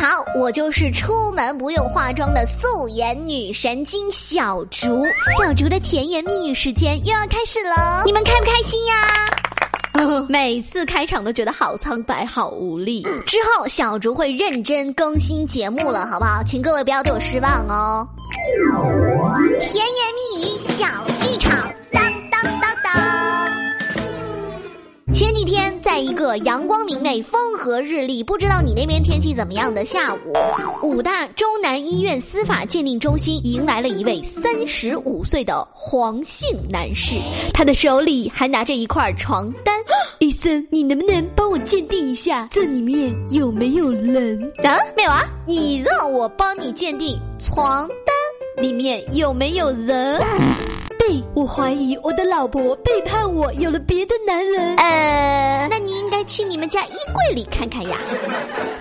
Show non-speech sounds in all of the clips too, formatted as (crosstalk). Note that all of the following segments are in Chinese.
好，我就是出门不用化妆的素颜女神经小竹。小竹的甜言蜜语时间又要开始了，你们开不开心呀？(laughs) 每次开场都觉得好苍白、好无力。之后小竹会认真更新节目了，好不好？请各位不要对我失望哦。甜言蜜语小剧场。前几天，在一个阳光明媚、风和日丽，不知道你那边天气怎么样的下午，武大中南医院司法鉴定中心迎来了一位三十五岁的黄姓男士，他的手里还拿着一块床单。医生，你能不能帮我鉴定一下，这里面有没有人啊？没有啊，你让我帮你鉴定床单里面有没有人。我怀疑我的老婆背叛我，有了别的男人。呃，那你应该去你们家衣柜里看看呀。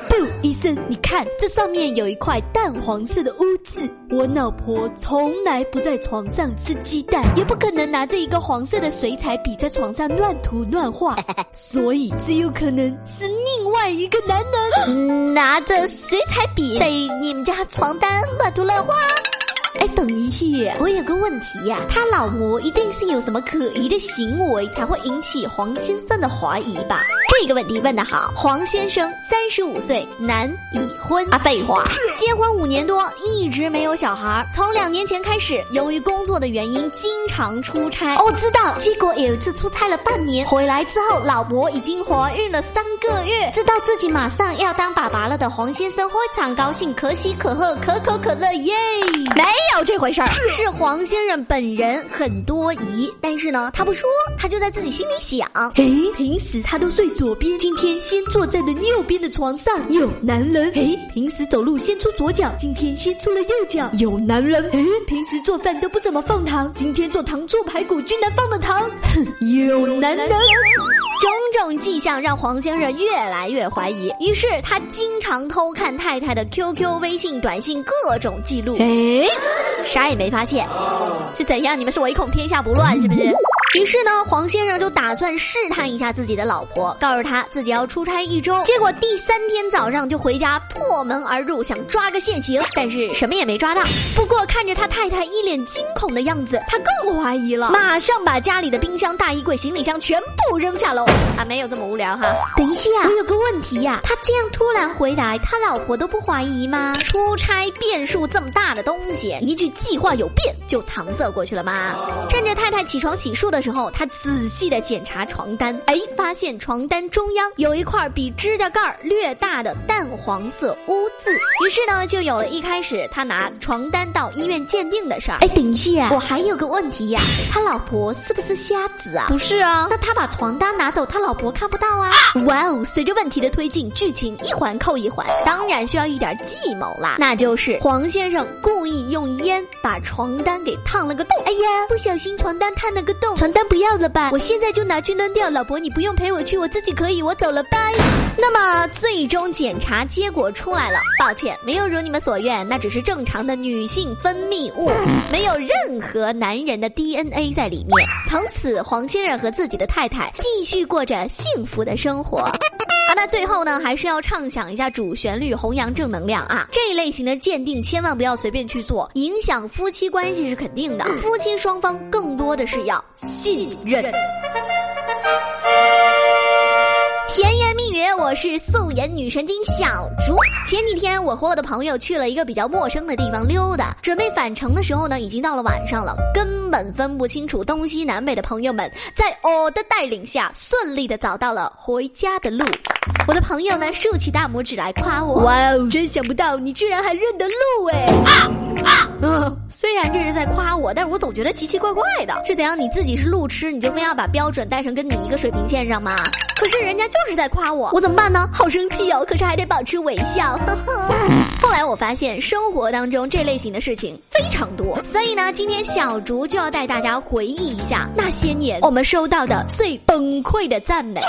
不，医生，你看这上面有一块淡黄色的污渍。我老婆从来不在床上吃鸡蛋，也不可能拿着一个黄色的水彩笔在床上乱涂乱画，(laughs) 所以只有可能是另外一个男人拿着水彩笔在你们家床单乱涂乱画。哎，等一下，我有个问题呀，他老婆一定是有什么可疑的行为，才会引起黄先生的怀疑吧？这个问题问得好，黄先生三十五岁，男，已婚。啊，废话，结婚五年多，一直没有小孩。从两年前开始，由于工作的原因，经常出差。哦，知道。结果有一次出差了半年，回来之后，老婆已经怀孕了三个月。知道自己马上要当爸爸了的黄先生非常高兴，可喜可贺，可口可乐，耶！没有这回事儿，是黄先生本人很多疑，但是呢，他不说，他就在自己心里想。诶，平时他都睡左。左边，今天先坐在了右边的床上，有男人。诶，平时走路先出左脚，今天先出了右脚，有男人。诶，平时做饭都不怎么放糖，今天做糖醋排骨居然放了糖，哼，有男人。种种迹象让黄先生越来越怀疑，于是他经常偷看太太的 QQ、微信、短信各种记录。诶，啥也没发现，是怎样？你们是唯恐天下不乱是不是？于是呢，黄先生就打算试探一下自己的老婆，告诉他自己要出差一周。结果第三天早上就回家破门而入，想抓个现行，但是什么也没抓到。不过看着他太太一脸惊恐的样子，他更怀疑了，马上把家里的冰箱、大衣柜、行李箱全部扔下楼。啊，没有这么无聊哈。等一下，我有个问题呀，他这样突然回来，他老婆都不怀疑吗？出差变数这么大的东西，一句计划有变就搪塞过去了吗？趁着太太起床洗漱的。时候，他仔细的检查床单，哎，发现床单中央有一块比指甲盖略大的淡黄色污渍，于是呢，就有了一开始他拿床单到医院鉴定的事儿。哎，等一下，我还有个问题呀，他老婆是不是瞎子啊？不是啊，那他把床单拿走，他老婆看不到啊？哇哦，随着问题的推进，剧情一环扣一环，当然需要一点计谋啦，那就是黄先生故意用烟把床单给烫了个洞。哎呀，不小心床单烫了个洞。床单不要了吧，我现在就拿去扔掉。老婆，你不用陪我去，我自己可以，我走了，拜。那么最终检查结果出来了，抱歉，没有如你们所愿，那只是正常的女性分泌物，没有任何男人的 DNA 在里面。从此，黄先生和自己的太太继续过着幸福的生活。好，那最后呢，还是要畅想一下主旋律，弘扬正能量啊！这一类型的鉴定千万不要随便去做，影响夫妻关系是肯定的。夫妻双方更多的是要信任。甜言蜜语，我是素颜女神经小竹。前几天我和我的朋友去了一个比较陌生的地方溜达，准备返程的时候呢，已经到了晚上了，根本分不清楚东西南北的朋友们，在我的带领下，顺利的找到了回家的路。我的朋友呢，竖起大拇指来夸我。哇哦，真想不到你居然还认得路哎！啊啊！嗯，虽然这是在夸我，但是我总觉得奇奇怪怪的。是怎样？你自己是路痴，你就非要把标准带成跟你一个水平线上吗？可是人家就是在夸我，我怎么办呢？好生气哦！可是还得保持微笑。呵呵。后来我发现生活当中这类型的事情非常多，所以呢，今天小竹就要带大家回忆一下那些年我们收到的最崩溃的赞美。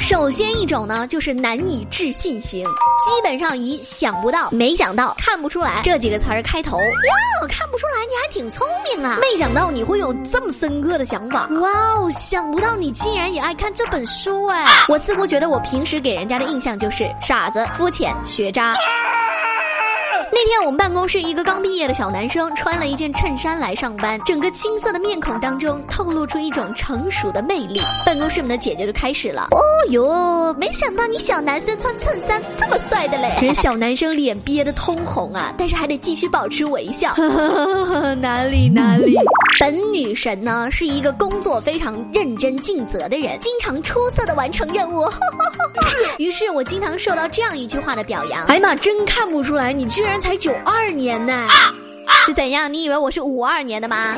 首先一种呢，就是难以置信型，基本上以想不到、没想到、看不出来这几个词儿开头。哇，看不出来你还挺聪明啊！没想到你会有这么深刻的想法。哇哦，想不到你竟然也爱看这本书哎！我似乎觉得我平时给人家的印象就是傻子、肤浅、学渣。那天我们办公室一个刚毕业的小男生穿了一件衬衫来上班，整个青涩的面孔当中透露出一种成熟的魅力。办公室们的姐姐就开始了：“哦哟，没想到你小男生穿衬衫这么帅的嘞！”人小男生脸憋得通红啊，但是还得继续保持微笑。哪 (laughs) 里哪里。(laughs) 本女神呢是一个工作非常认真尽责的人，经常出色的完成任务。(laughs) 于是我经常受到这样一句话的表扬：“哎呀妈，真看不出来你居然才九二年呢！是怎样？你以为我是五二年的吗？”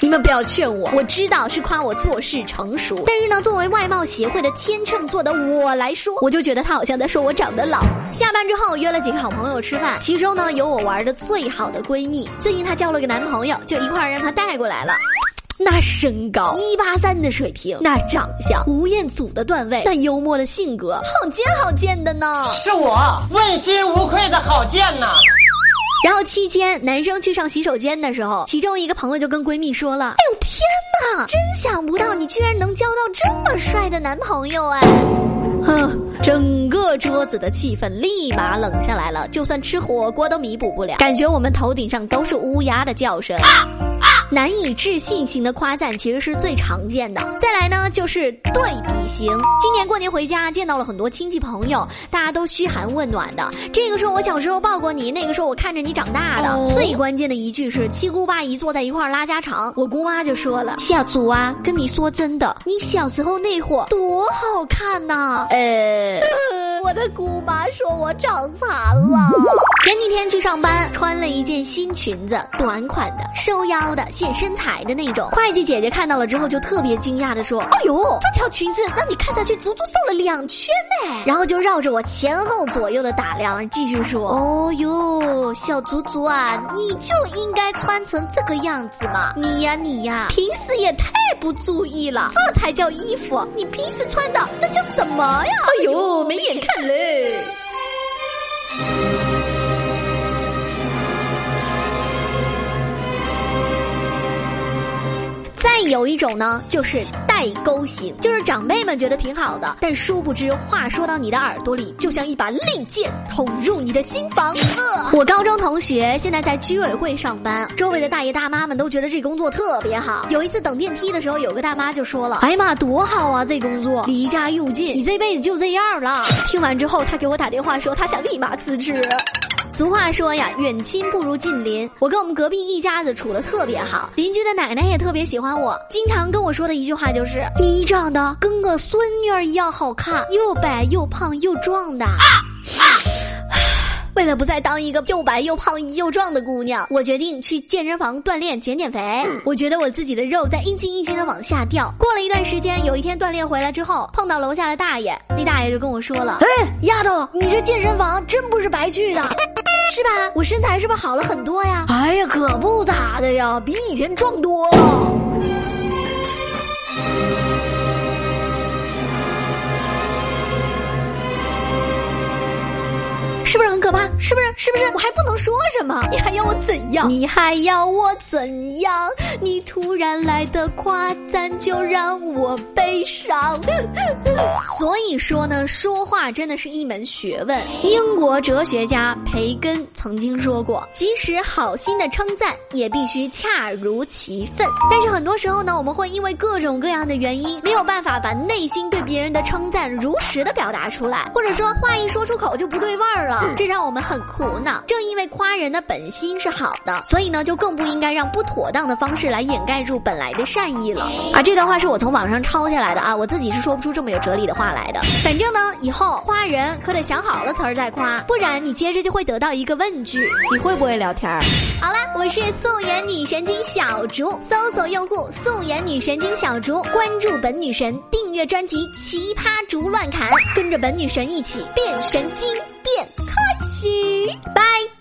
你们不要劝我，我知道是夸我做事成熟，但是呢，作为外貌协会的天秤座的我来说，我就觉得他好像在说我长得老。下班之后约了几个好朋友吃饭，其中呢有我玩的最好的闺蜜，最近她交了个男朋友，就一块儿让她带过来了。那身高一八三的水平，那长相吴彦祖的段位，那幽默的性格，好贱好贱的呢。是我问心无愧的好贱呐。然后期间，男生去上洗手间的时候，其中一个朋友就跟闺蜜说了：“哎呦天哪，真想不到你居然能交到这么帅的男朋友哎！”哼，整个桌子的气氛立马冷下来了，就算吃火锅都弥补不了，感觉我们头顶上都是乌鸦的叫声。难以置信型的夸赞其实是最常见的。再来呢，就是对比型。今年过年回家，见到了很多亲戚朋友，大家都嘘寒问暖的。这个时候我小时候抱过你，那个时候我看着你长大的。最关键的一句是七姑八姨坐在一块拉家常，我姑妈就说了：“小祖啊，跟你说真的，你小时候那会儿多好看呐！”呃。(laughs) 我的姑妈说我长残了。(laughs) 前几天去上班，穿了一件新裙子，短款的，收腰的，显身材的那种。会计姐姐看到了之后，就特别惊讶的说：“哎呦，这条裙子让你看上去足足瘦了两圈呢。(laughs) ”然后就绕着我前后左右的打量，继续说：“哦呦，小足足啊，你就应该穿成这个样子嘛！你呀你呀，平时也太不注意了，这才叫衣服。你平时穿的那叫什么呀？哎呦，没眼看。”嘞。再有一种呢，就是代沟型，就是长辈们觉得挺好的，但殊不知话说到你的耳朵里，就像一把利剑捅入你的心房。(laughs) 我高中同学现在在居委会上班，周围的大爷大妈们都觉得这工作特别好。有一次等电梯的时候，有个大妈就说了：“哎呀妈，多好啊，这工作离家又近，你这辈子就这样了。”听完之后，他给我打电话说，他想立马辞职。俗话说呀，远亲不如近邻。我跟我们隔壁一家子处的特别好，邻居的奶奶也特别喜欢我，经常跟我说的一句话就是：“你长得跟个孙女儿一样好看，又白又胖又壮的。”为了不再当一个又白又胖又壮的姑娘，我决定去健身房锻炼减减肥。我觉得我自己的肉在一斤一斤的往下掉。过了一段时间，有一天锻炼回来之后，碰到楼下的大爷，那大爷就跟我说了：“哎，丫头，你这健身房真不是白去的，是吧？我身材是不是好了很多呀？”哎呀，可不咋的呀，比以前壮多了。是不是很可怕？是不是？是不是？我还不能说什么？你还要我怎样？你还要我怎样？你突然来的夸赞就让我悲伤。(laughs) 所以说呢，说话真的是一门学问。英国哲学家培根曾经说过，即使好心的称赞，也必须恰如其分。但是很多时候呢，我们会因为各种各样的原因，没有办法把内心对别人的称赞如实的表达出来，或者说话一说出口就不对味儿了。这让我们很苦恼。正因为夸人的本心是好的，所以呢，就更不应该让不妥当的方式来掩盖住本来的善意了。啊，这段话是我从网上抄下来的啊，我自己是说不出这么有哲理的话来的。反正呢，以后夸人可得想好了词儿再夸，不然你接着就会得到一个问句：你会不会聊天？好了，我是素颜女神经小竹，搜索用户“素颜女神经小竹”，关注本女神，订阅专辑《奇葩竹乱砍》，跟着本女神一起变神经。变开心，拜。